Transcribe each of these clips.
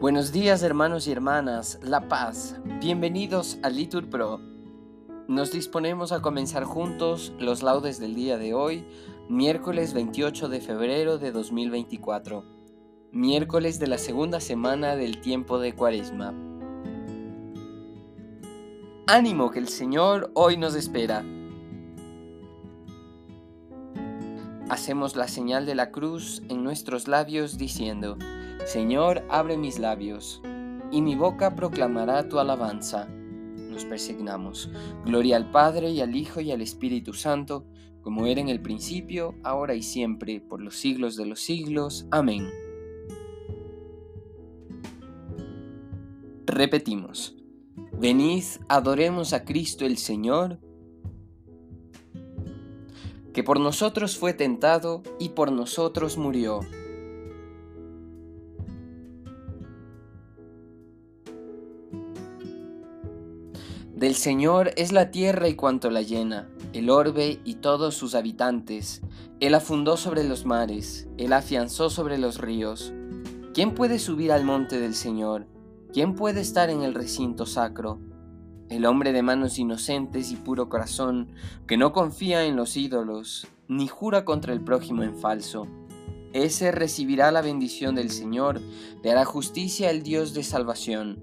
Buenos días hermanos y hermanas, La Paz, bienvenidos a Litur Pro. Nos disponemos a comenzar juntos los laudes del día de hoy, miércoles 28 de febrero de 2024, miércoles de la segunda semana del tiempo de Cuaresma. Ánimo que el Señor hoy nos espera. Hacemos la señal de la cruz en nuestros labios diciendo, Señor, abre mis labios, y mi boca proclamará tu alabanza. Nos persignamos. Gloria al Padre y al Hijo y al Espíritu Santo, como era en el principio, ahora y siempre, por los siglos de los siglos. Amén. Repetimos. Venid, adoremos a Cristo el Señor, que por nosotros fue tentado y por nosotros murió Del Señor es la tierra y cuanto la llena, el orbe y todos sus habitantes. Él afundó sobre los mares, Él afianzó sobre los ríos. ¿Quién puede subir al monte del Señor? ¿Quién puede estar en el recinto sacro? El hombre de manos inocentes y puro corazón, que no confía en los ídolos, ni jura contra el prójimo en falso. Ese recibirá la bendición del Señor, le hará justicia el Dios de salvación.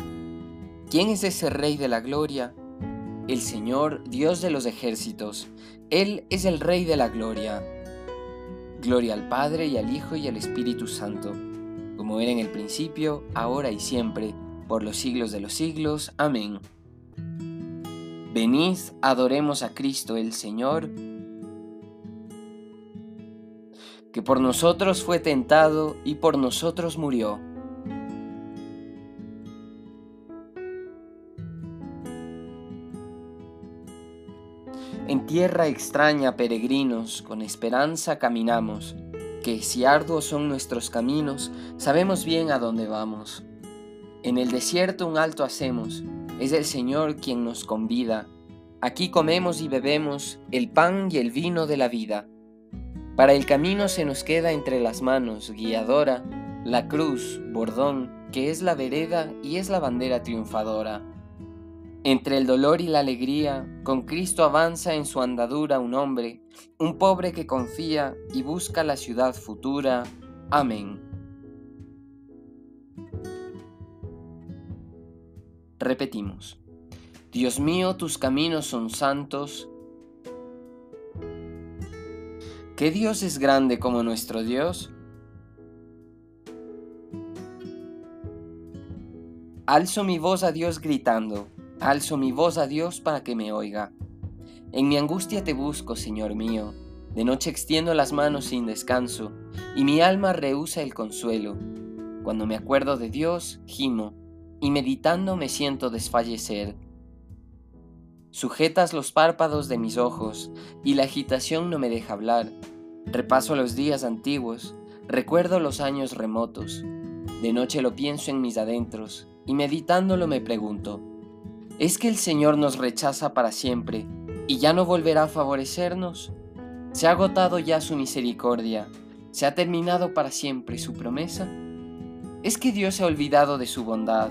¿Quién es ese Rey de la Gloria? El Señor, Dios de los ejércitos. Él es el Rey de la Gloria. Gloria al Padre y al Hijo y al Espíritu Santo, como era en el principio, ahora y siempre, por los siglos de los siglos. Amén. Venid, adoremos a Cristo el Señor, que por nosotros fue tentado y por nosotros murió tierra extraña, peregrinos, con esperanza caminamos, que si arduos son nuestros caminos, sabemos bien a dónde vamos. En el desierto un alto hacemos, es el Señor quien nos convida. Aquí comemos y bebemos el pan y el vino de la vida. Para el camino se nos queda entre las manos, guiadora, la cruz, bordón, que es la vereda y es la bandera triunfadora. Entre el dolor y la alegría, con Cristo avanza en su andadura un hombre, un pobre que confía y busca la ciudad futura. Amén. Repetimos. Dios mío, tus caminos son santos. ¿Qué Dios es grande como nuestro Dios? Alzo mi voz a Dios gritando. Alzo mi voz a Dios para que me oiga. En mi angustia te busco, Señor mío. De noche extiendo las manos sin descanso, y mi alma rehúsa el consuelo. Cuando me acuerdo de Dios, gimo, y meditando me siento desfallecer. Sujetas los párpados de mis ojos, y la agitación no me deja hablar. Repaso los días antiguos, recuerdo los años remotos. De noche lo pienso en mis adentros, y meditándolo me pregunto, ¿Es que el Señor nos rechaza para siempre y ya no volverá a favorecernos? ¿Se ha agotado ya su misericordia? ¿Se ha terminado para siempre su promesa? ¿Es que Dios se ha olvidado de su bondad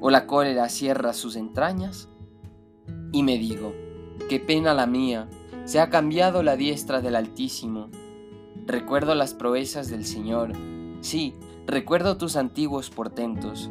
o la cólera cierra sus entrañas? Y me digo, qué pena la mía, se ha cambiado la diestra del Altísimo. Recuerdo las proezas del Señor, sí, recuerdo tus antiguos portentos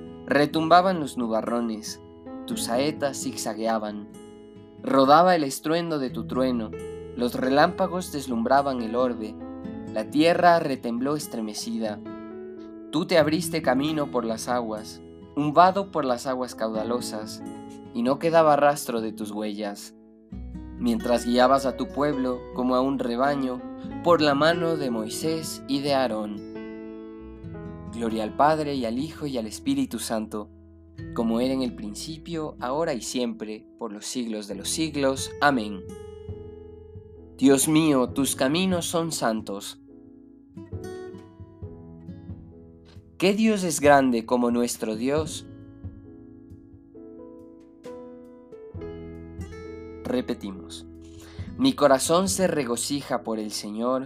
Retumbaban los nubarrones, tus saetas zigzagueaban. Rodaba el estruendo de tu trueno, los relámpagos deslumbraban el orbe, la tierra retembló estremecida. Tú te abriste camino por las aguas, un vado por las aguas caudalosas, y no quedaba rastro de tus huellas. Mientras guiabas a tu pueblo como a un rebaño por la mano de Moisés y de Aarón. Gloria al Padre y al Hijo y al Espíritu Santo, como era en el principio, ahora y siempre, por los siglos de los siglos. Amén. Dios mío, tus caminos son santos. ¿Qué Dios es grande como nuestro Dios? Repetimos. Mi corazón se regocija por el Señor,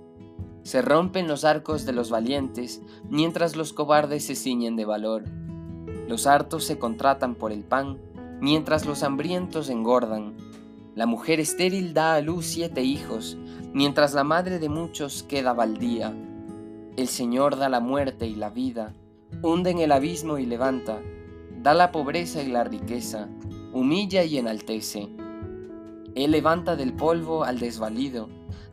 Se rompen los arcos de los valientes, mientras los cobardes se ciñen de valor. Los hartos se contratan por el pan, mientras los hambrientos engordan. La mujer estéril da a luz siete hijos, mientras la madre de muchos queda baldía. El Señor da la muerte y la vida, hunde en el abismo y levanta, da la pobreza y la riqueza, humilla y enaltece. Él levanta del polvo al desvalido,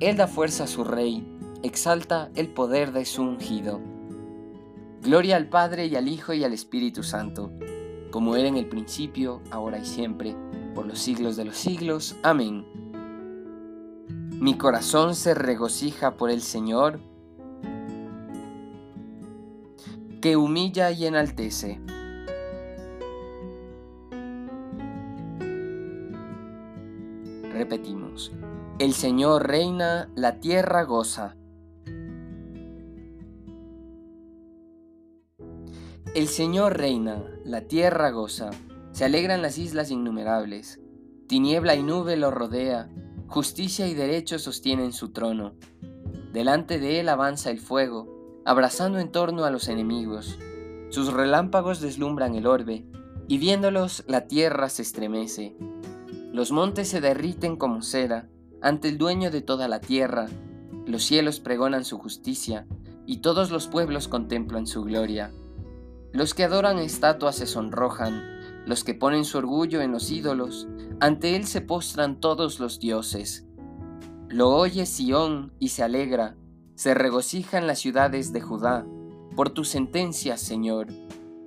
Él da fuerza a su rey, exalta el poder de su ungido. Gloria al Padre y al Hijo y al Espíritu Santo, como era en el principio, ahora y siempre, por los siglos de los siglos. Amén. Mi corazón se regocija por el Señor, que humilla y enaltece. Repetimos, el Señor reina, la tierra goza. El Señor reina, la tierra goza, se alegran las islas innumerables, tiniebla y nube lo rodea, justicia y derecho sostienen su trono. Delante de él avanza el fuego, abrazando en torno a los enemigos. Sus relámpagos deslumbran el orbe, y viéndolos la tierra se estremece. Los montes se derriten como cera ante el dueño de toda la tierra, los cielos pregonan su justicia, y todos los pueblos contemplan su gloria. Los que adoran estatuas se sonrojan, los que ponen su orgullo en los ídolos, ante él se postran todos los dioses. Lo oye Sión y se alegra, se regocijan las ciudades de Judá, por tu sentencia, Señor,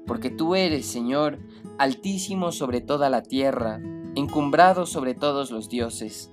porque tú eres, Señor, altísimo sobre toda la tierra, encumbrado sobre todos los dioses.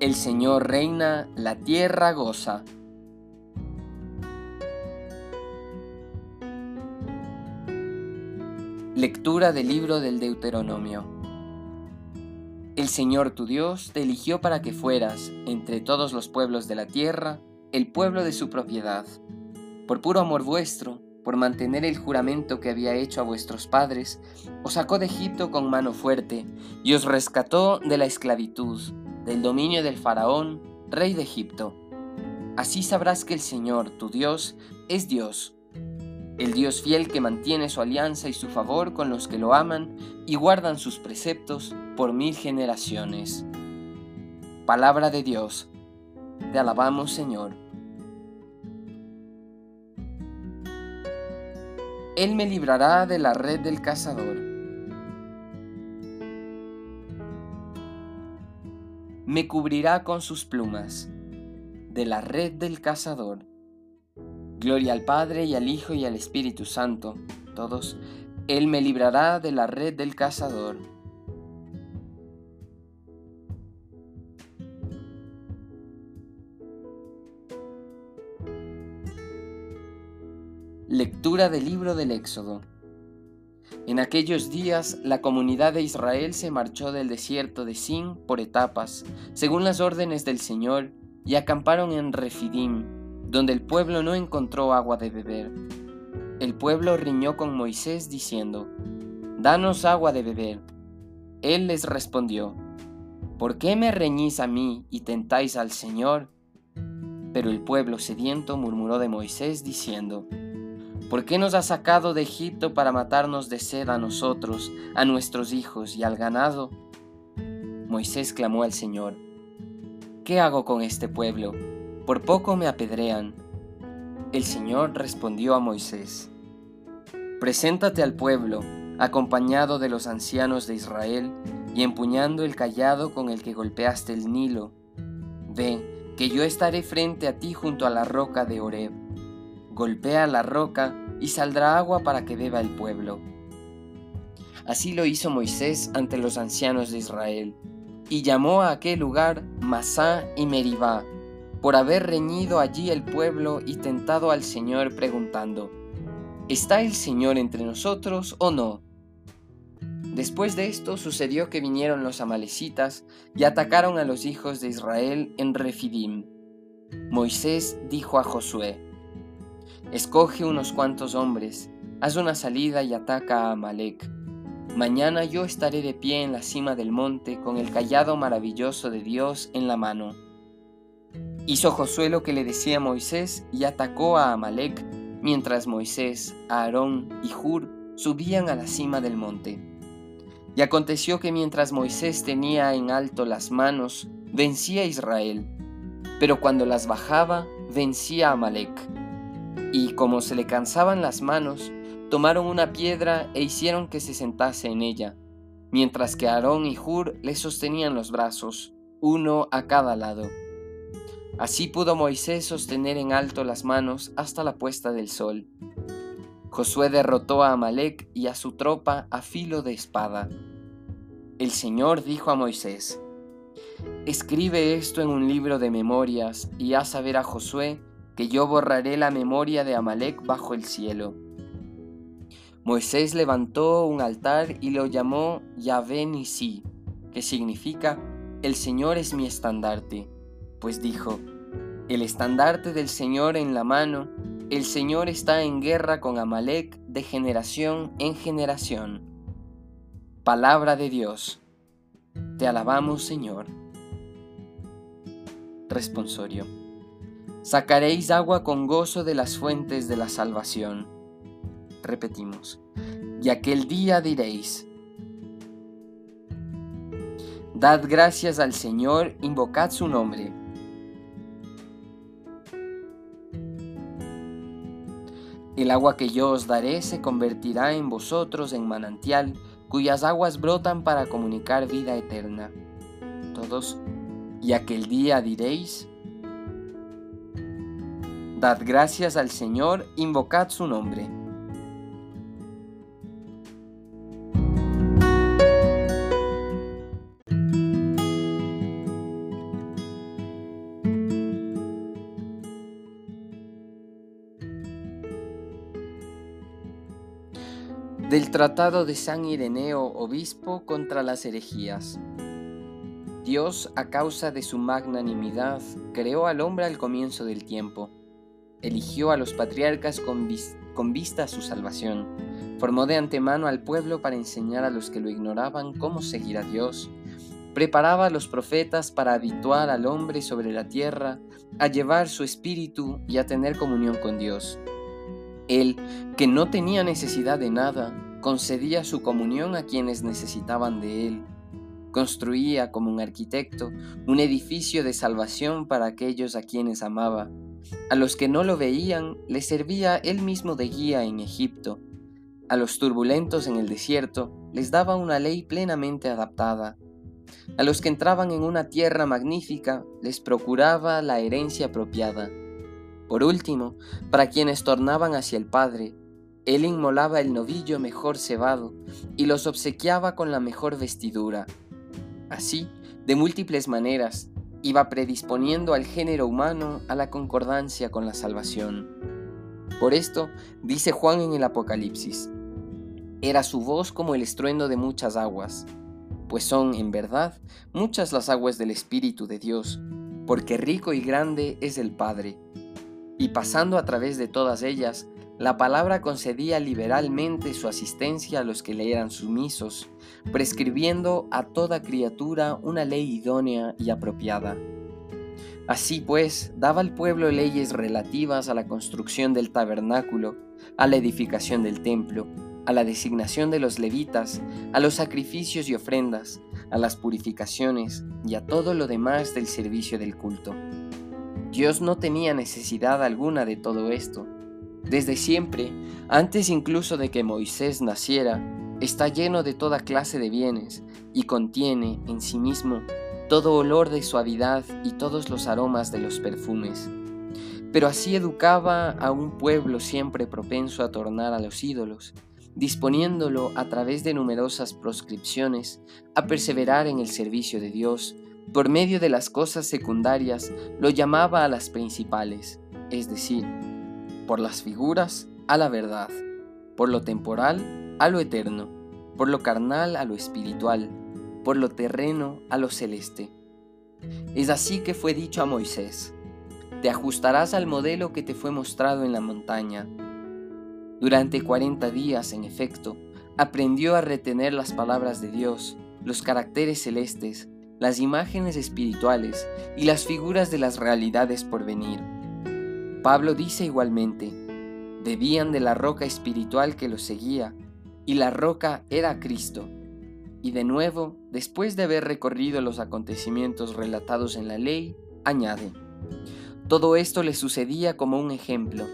El Señor reina, la tierra goza. Lectura del libro del Deuteronomio. El Señor tu Dios te eligió para que fueras, entre todos los pueblos de la tierra, el pueblo de su propiedad. Por puro amor vuestro, por mantener el juramento que había hecho a vuestros padres, os sacó de Egipto con mano fuerte y os rescató de la esclavitud, del dominio del faraón, rey de Egipto. Así sabrás que el Señor, tu Dios, es Dios el Dios fiel que mantiene su alianza y su favor con los que lo aman y guardan sus preceptos por mil generaciones. Palabra de Dios, te alabamos Señor. Él me librará de la red del cazador. Me cubrirá con sus plumas de la red del cazador. Gloria al Padre y al Hijo y al Espíritu Santo, todos. Él me librará de la red del cazador. Lectura del libro del Éxodo. En aquellos días la comunidad de Israel se marchó del desierto de Sin por etapas, según las órdenes del Señor, y acamparon en Refidim, donde el pueblo no encontró agua de beber. El pueblo riñó con Moisés diciendo, Danos agua de beber. Él les respondió, ¿Por qué me reñís a mí y tentáis al Señor? Pero el pueblo sediento murmuró de Moisés diciendo, ¿Por qué nos has sacado de Egipto para matarnos de sed a nosotros, a nuestros hijos y al ganado? Moisés clamó al Señor, ¿qué hago con este pueblo? Por poco me apedrean. El Señor respondió a Moisés, Preséntate al pueblo, acompañado de los ancianos de Israel, y empuñando el callado con el que golpeaste el Nilo. Ve, que yo estaré frente a ti junto a la roca de Horeb golpea la roca y saldrá agua para que beba el pueblo. Así lo hizo Moisés ante los ancianos de Israel, y llamó a aquel lugar Masá y Meribá, por haber reñido allí el pueblo y tentado al Señor preguntando, ¿Está el Señor entre nosotros o no? Después de esto sucedió que vinieron los amalecitas y atacaron a los hijos de Israel en Refidim. Moisés dijo a Josué, Escoge unos cuantos hombres, haz una salida y ataca a Amalek. Mañana yo estaré de pie en la cima del monte con el callado maravilloso de Dios en la mano. Hizo Josué lo que le decía Moisés y atacó a Amalek, mientras Moisés, Aarón y Hur subían a la cima del monte. Y aconteció que mientras Moisés tenía en alto las manos, vencía a Israel, pero cuando las bajaba, vencía a Amalek. Y como se le cansaban las manos, tomaron una piedra e hicieron que se sentase en ella, mientras que Aarón y Hur le sostenían los brazos, uno a cada lado. Así pudo Moisés sostener en alto las manos hasta la puesta del sol. Josué derrotó a Amalek y a su tropa a filo de espada. El Señor dijo a Moisés, Escribe esto en un libro de memorias y haz saber a Josué que yo borraré la memoria de Amalek bajo el cielo. Moisés levantó un altar y lo llamó Yahvé Nisi, que significa El Señor es mi estandarte, pues dijo, el estandarte del Señor en la mano, el Señor está en guerra con Amalek de generación en generación. Palabra de Dios. Te alabamos, Señor. Responsorio. Sacaréis agua con gozo de las fuentes de la salvación. Repetimos. Y aquel día diréis, Dad gracias al Señor, invocad su nombre. El agua que yo os daré se convertirá en vosotros en manantial, cuyas aguas brotan para comunicar vida eterna. Todos, y aquel día diréis, Dad gracias al Señor, invocad su nombre. Del Tratado de San Ireneo, obispo, contra las herejías. Dios, a causa de su magnanimidad, creó al hombre al comienzo del tiempo eligió a los patriarcas con, vista a su salvación. Formó de antemano al pueblo para enseñar a los que lo ignoraban cómo seguir a Dios. Preparaba a los profetas para habituar al hombre sobre la tierra, a llevar su espíritu y a tener comunión con Dios. Él, que no tenía necesidad de nada, concedía su comunión a quienes necesitaban de Él. Construía, como un arquitecto, un edificio de salvación para aquellos a quienes amaba. A los que no lo veían, les servía Él mismo de guía en Egipto. A los turbulentos en el desierto, les daba una ley plenamente adaptada. A los que entraban en una tierra magnífica, les procuraba la herencia apropiada. Por último, para quienes tornaban hacia el Padre, él inmolaba el novillo mejor cebado y los obsequiaba con la mejor vestidura. Así, de múltiples maneras, iba predisponiendo al género humano a la concordancia con la salvación. Por esto, dice Juan en el Apocalipsis, era su voz como el estruendo de muchas aguas, pues son, en verdad, muchas las aguas del Espíritu de Dios, porque rico y grande es el Padre y pasando a través de todas ellas, la palabra concedía liberalmente su asistencia a los que le eran sumisos, prescribiendo a toda criatura una ley idónea y apropiada. Así pues, daba al pueblo leyes relativas a la construcción del tabernáculo, a la edificación del templo, a la designación de los levitas, a los sacrificios y ofrendas, a las purificaciones y a todo lo demás del servicio del culto. Dios no tenía necesidad alguna de todo esto. Desde siempre, antes incluso de que Moisés naciera, está lleno de toda clase de bienes y contiene en sí mismo todo olor de suavidad y todos los aromas de los perfumes. Pero así educaba a un pueblo siempre propenso a tornar a los ídolos, disponiéndolo a través de numerosas proscripciones a perseverar en el servicio de Dios, por medio de las cosas secundarias lo llamaba a las principales, es decir, por las figuras a la verdad, por lo temporal a lo eterno, por lo carnal a lo espiritual, por lo terreno a lo celeste. Es así que fue dicho a Moisés, te ajustarás al modelo que te fue mostrado en la montaña. Durante cuarenta días, en efecto, aprendió a retener las palabras de Dios, los caracteres celestes, las imágenes espirituales y las figuras de las realidades por venir. Pablo dice igualmente, bebían de la roca espiritual que los seguía, y la roca era Cristo. Y de nuevo, después de haber recorrido los acontecimientos relatados en la ley, añade, todo esto le sucedía como un ejemplo,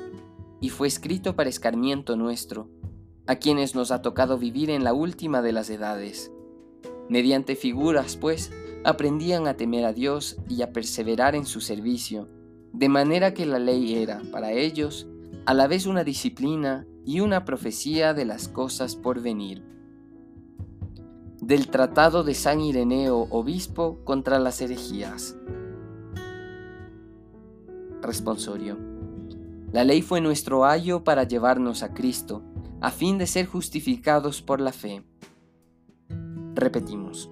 y fue escrito para escarmiento nuestro, a quienes nos ha tocado vivir en la última de las edades. Mediante figuras, pues, aprendían a temer a Dios y a perseverar en su servicio, de manera que la ley era, para ellos, a la vez una disciplina y una profecía de las cosas por venir. Del Tratado de San Ireneo, obispo, contra las herejías. Responsorio. La ley fue nuestro ayo para llevarnos a Cristo, a fin de ser justificados por la fe. Repetimos.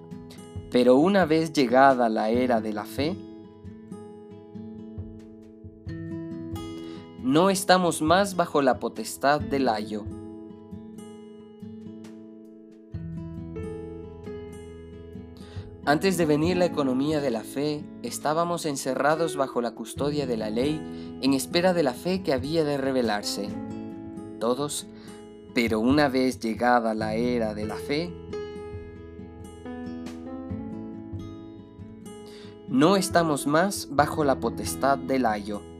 Pero una vez llegada la era de la fe, no estamos más bajo la potestad del ayo. Antes de venir la economía de la fe, estábamos encerrados bajo la custodia de la ley en espera de la fe que había de revelarse. Todos, pero una vez llegada la era de la fe, no estamos más bajo la potestad del ayo.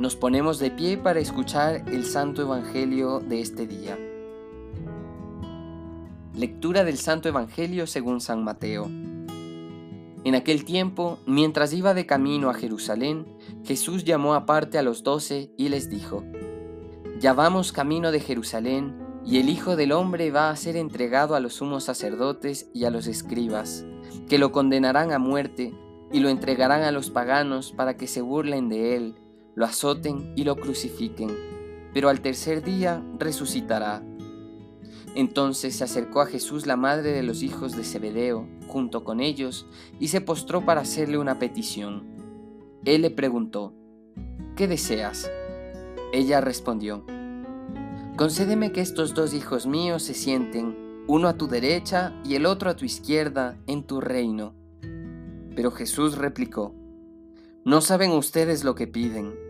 Nos ponemos de pie para escuchar el Santo Evangelio de este día. Lectura del Santo Evangelio según San Mateo. En aquel tiempo, mientras iba de camino a Jerusalén, Jesús llamó aparte a los doce y les dijo, Ya vamos camino de Jerusalén, y el Hijo del Hombre va a ser entregado a los sumos sacerdotes y a los escribas, que lo condenarán a muerte y lo entregarán a los paganos para que se burlen de él, lo azoten y lo crucifiquen, pero al tercer día resucitará. Entonces se acercó a Jesús la madre de los hijos de Zebedeo, junto con ellos, y se postró para hacerle una petición. Él le preguntó, ¿qué deseas? Ella respondió, Concédeme que estos dos hijos míos se sienten, uno a tu derecha y el otro a tu izquierda, en tu reino. Pero Jesús replicó, No saben ustedes lo que piden.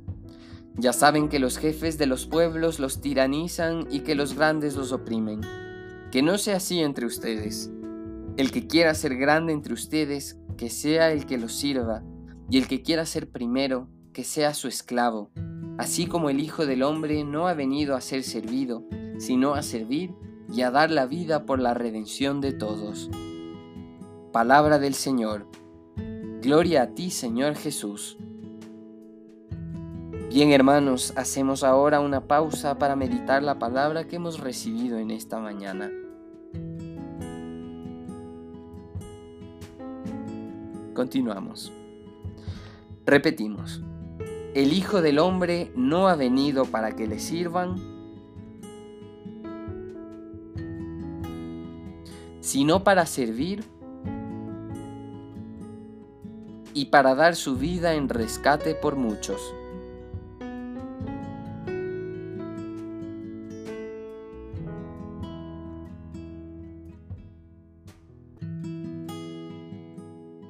Ya saben que los jefes de los pueblos los tiranizan y que los grandes los oprimen. Que no sea así entre ustedes. El que quiera ser grande entre ustedes, que sea el que los sirva, y el que quiera ser primero, que sea su esclavo, así como el Hijo del Hombre no ha venido a ser servido, sino a servir y a dar la vida por la redención de todos. Palabra del Señor. Gloria a ti, Señor Jesús. Bien hermanos, hacemos ahora una pausa para meditar la palabra que hemos recibido en esta mañana. Continuamos. Repetimos. El Hijo del Hombre no ha venido para que le sirvan, sino para servir y para dar su vida en rescate por muchos.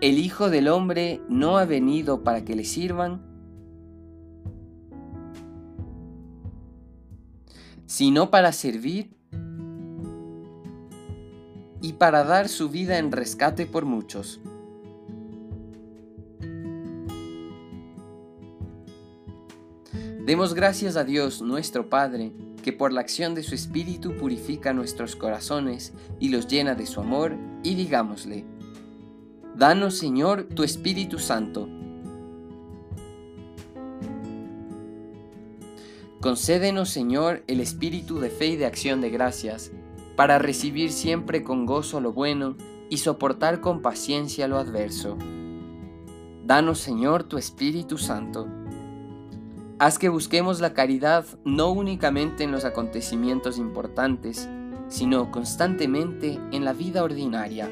El Hijo del Hombre no ha venido para que le sirvan, sino para servir y para dar su vida en rescate por muchos. Demos gracias a Dios nuestro Padre, que por la acción de su Espíritu purifica nuestros corazones y los llena de su amor, y digámosle, Danos, Señor, tu Espíritu Santo. Concédenos, Señor, el espíritu de fe y de acción de gracias, para recibir siempre con gozo lo bueno y soportar con paciencia lo adverso. Danos, Señor, tu Espíritu Santo. Haz que busquemos la caridad no únicamente en los acontecimientos importantes, sino constantemente en la vida ordinaria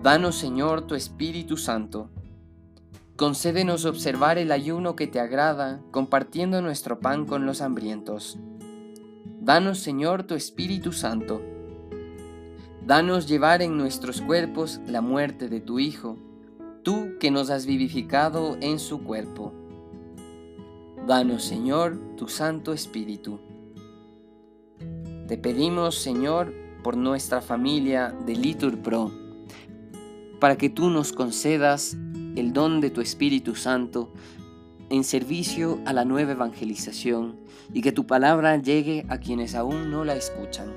Danos, Señor, tu Espíritu Santo. Concédenos observar el ayuno que te agrada, compartiendo nuestro pan con los hambrientos. Danos, Señor, tu Espíritu Santo. Danos llevar en nuestros cuerpos la muerte de tu Hijo, tú que nos has vivificado en su cuerpo. Danos, Señor, tu Santo Espíritu. Te pedimos, Señor, por nuestra familia de Litur Pro para que tú nos concedas el don de tu Espíritu Santo en servicio a la nueva evangelización y que tu palabra llegue a quienes aún no la escuchan.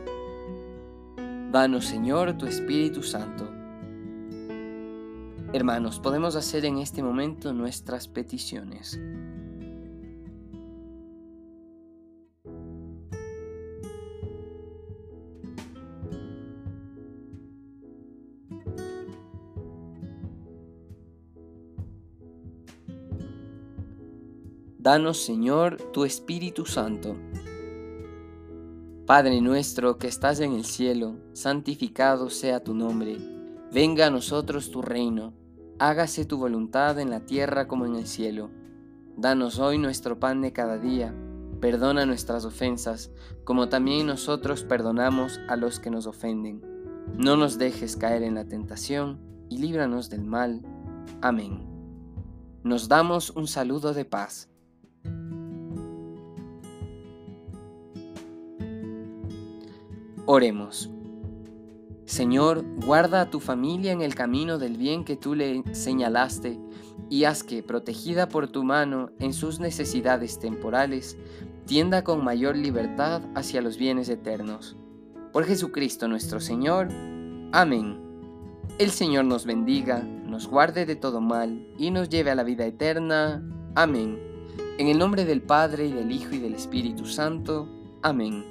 Danos, Señor, tu Espíritu Santo. Hermanos, podemos hacer en este momento nuestras peticiones. Danos, Señor, tu Espíritu Santo. Padre nuestro que estás en el cielo, santificado sea tu nombre. Venga a nosotros tu reino. Hágase tu voluntad en la tierra como en el cielo. Danos hoy nuestro pan de cada día. Perdona nuestras ofensas, como también nosotros perdonamos a los que nos ofenden. No nos dejes caer en la tentación y líbranos del mal. Amén. Nos damos un saludo de paz. Oremos. Señor, guarda a tu familia en el camino del bien que tú le señalaste y haz que, protegida por tu mano en sus necesidades temporales, tienda con mayor libertad hacia los bienes eternos. Por Jesucristo nuestro Señor. Amén. El Señor nos bendiga, nos guarde de todo mal y nos lleve a la vida eterna. Amén. En el nombre del Padre y del Hijo y del Espíritu Santo. Amén.